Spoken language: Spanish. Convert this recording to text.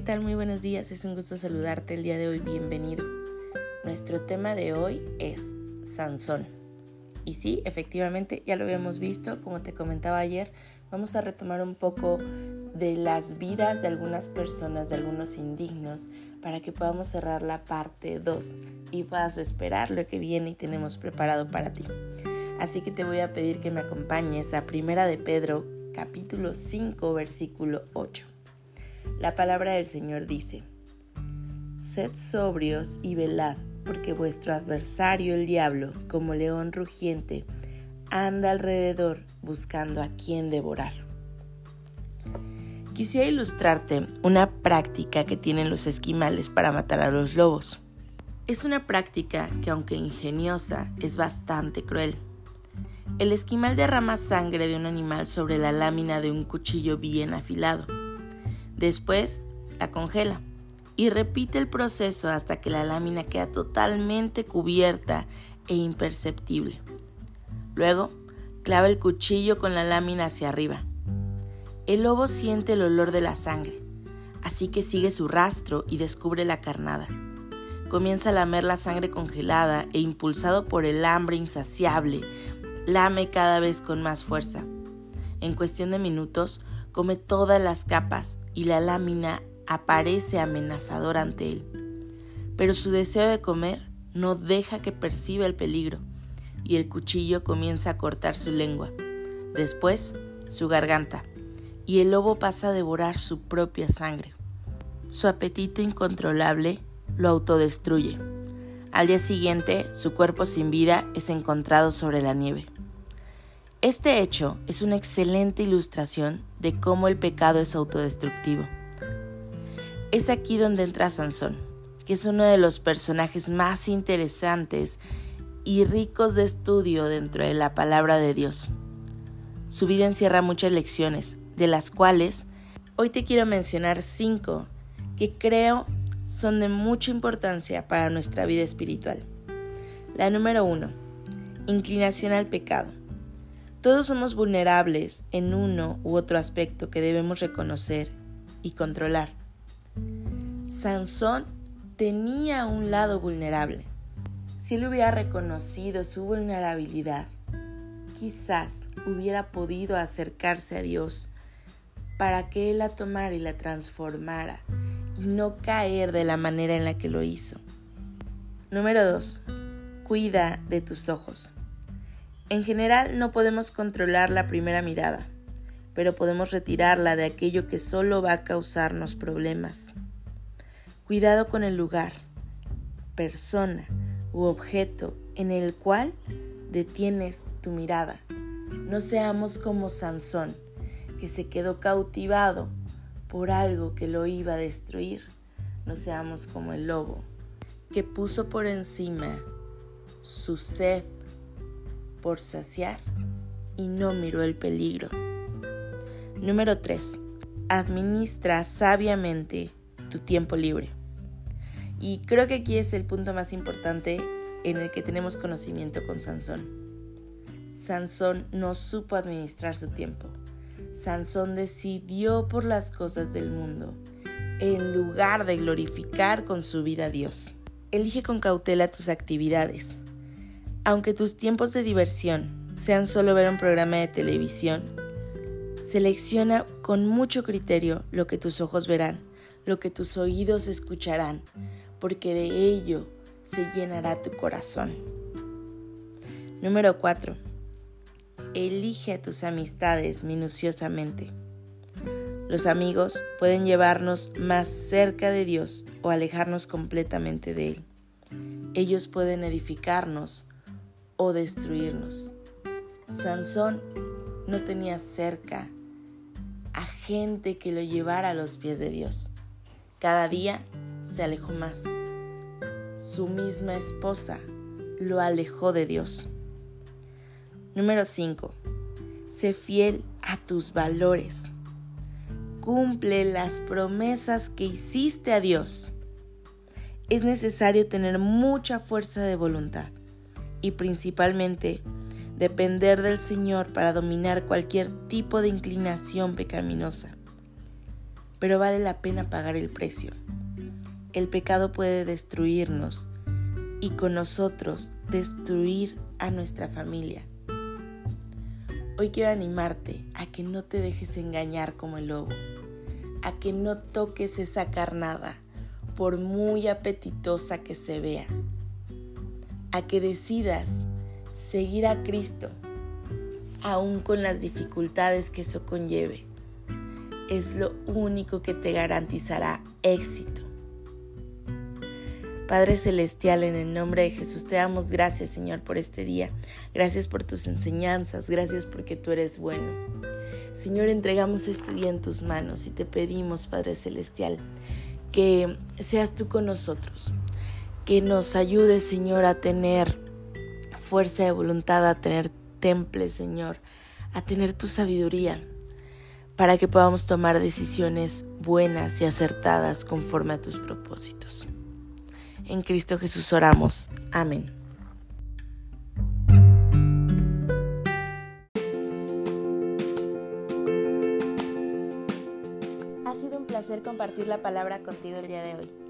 ¿Qué tal? Muy buenos días, es un gusto saludarte el día de hoy, bienvenido. Nuestro tema de hoy es Sansón. Y sí, efectivamente, ya lo habíamos visto, como te comentaba ayer, vamos a retomar un poco de las vidas de algunas personas, de algunos indignos, para que podamos cerrar la parte 2 y puedas esperar lo que viene y tenemos preparado para ti. Así que te voy a pedir que me acompañes a Primera de Pedro, capítulo 5, versículo 8. La palabra del Señor dice, Sed sobrios y velad, porque vuestro adversario el diablo, como león rugiente, anda alrededor buscando a quien devorar. Quisiera ilustrarte una práctica que tienen los esquimales para matar a los lobos. Es una práctica que aunque ingeniosa es bastante cruel. El esquimal derrama sangre de un animal sobre la lámina de un cuchillo bien afilado Después la congela y repite el proceso hasta que la lámina queda totalmente cubierta e imperceptible. Luego, clava el cuchillo con la lámina hacia arriba. El lobo siente el olor de la sangre, así que sigue su rastro y descubre la carnada. Comienza a lamer la sangre congelada e impulsado por el hambre insaciable, lame cada vez con más fuerza. En cuestión de minutos, come todas las capas y la lámina aparece amenazador ante él. Pero su deseo de comer no deja que perciba el peligro y el cuchillo comienza a cortar su lengua, después su garganta, y el lobo pasa a devorar su propia sangre. Su apetito incontrolable lo autodestruye. Al día siguiente, su cuerpo sin vida es encontrado sobre la nieve. Este hecho es una excelente ilustración de cómo el pecado es autodestructivo. Es aquí donde entra Sansón, que es uno de los personajes más interesantes y ricos de estudio dentro de la palabra de Dios. Su vida encierra muchas lecciones, de las cuales hoy te quiero mencionar cinco que creo son de mucha importancia para nuestra vida espiritual. La número uno, inclinación al pecado. Todos somos vulnerables en uno u otro aspecto que debemos reconocer y controlar. Sansón tenía un lado vulnerable. Si él hubiera reconocido su vulnerabilidad, quizás hubiera podido acercarse a Dios para que Él la tomara y la transformara y no caer de la manera en la que lo hizo. Número 2. Cuida de tus ojos. En general no podemos controlar la primera mirada, pero podemos retirarla de aquello que solo va a causarnos problemas. Cuidado con el lugar, persona u objeto en el cual detienes tu mirada. No seamos como Sansón, que se quedó cautivado por algo que lo iba a destruir. No seamos como el lobo, que puso por encima su sed por saciar y no miró el peligro. Número 3. Administra sabiamente tu tiempo libre. Y creo que aquí es el punto más importante en el que tenemos conocimiento con Sansón. Sansón no supo administrar su tiempo. Sansón decidió por las cosas del mundo en lugar de glorificar con su vida a Dios. Elige con cautela tus actividades. Aunque tus tiempos de diversión sean solo ver un programa de televisión, selecciona con mucho criterio lo que tus ojos verán, lo que tus oídos escucharán, porque de ello se llenará tu corazón. Número 4. Elige a tus amistades minuciosamente. Los amigos pueden llevarnos más cerca de Dios o alejarnos completamente de Él. Ellos pueden edificarnos o destruirnos. Sansón no tenía cerca a gente que lo llevara a los pies de Dios. Cada día se alejó más. Su misma esposa lo alejó de Dios. Número 5. Sé fiel a tus valores. Cumple las promesas que hiciste a Dios. Es necesario tener mucha fuerza de voluntad y principalmente depender del Señor para dominar cualquier tipo de inclinación pecaminosa. Pero vale la pena pagar el precio. El pecado puede destruirnos y con nosotros destruir a nuestra familia. Hoy quiero animarte a que no te dejes engañar como el lobo, a que no toques esa carnada, por muy apetitosa que se vea, a que decidas seguir a Cristo, aún con las dificultades que eso conlleve, es lo único que te garantizará éxito. Padre Celestial, en el nombre de Jesús te damos gracias, Señor, por este día. Gracias por tus enseñanzas, gracias porque tú eres bueno. Señor, entregamos este día en tus manos y te pedimos, Padre Celestial, que seas tú con nosotros, que nos ayudes, Señor, a tener fuerza de voluntad, a tener temple, Señor, a tener tu sabiduría, para que podamos tomar decisiones buenas y acertadas conforme a tus propósitos. En Cristo Jesús oramos. Amén. Ha sido un placer compartir la palabra contigo el día de hoy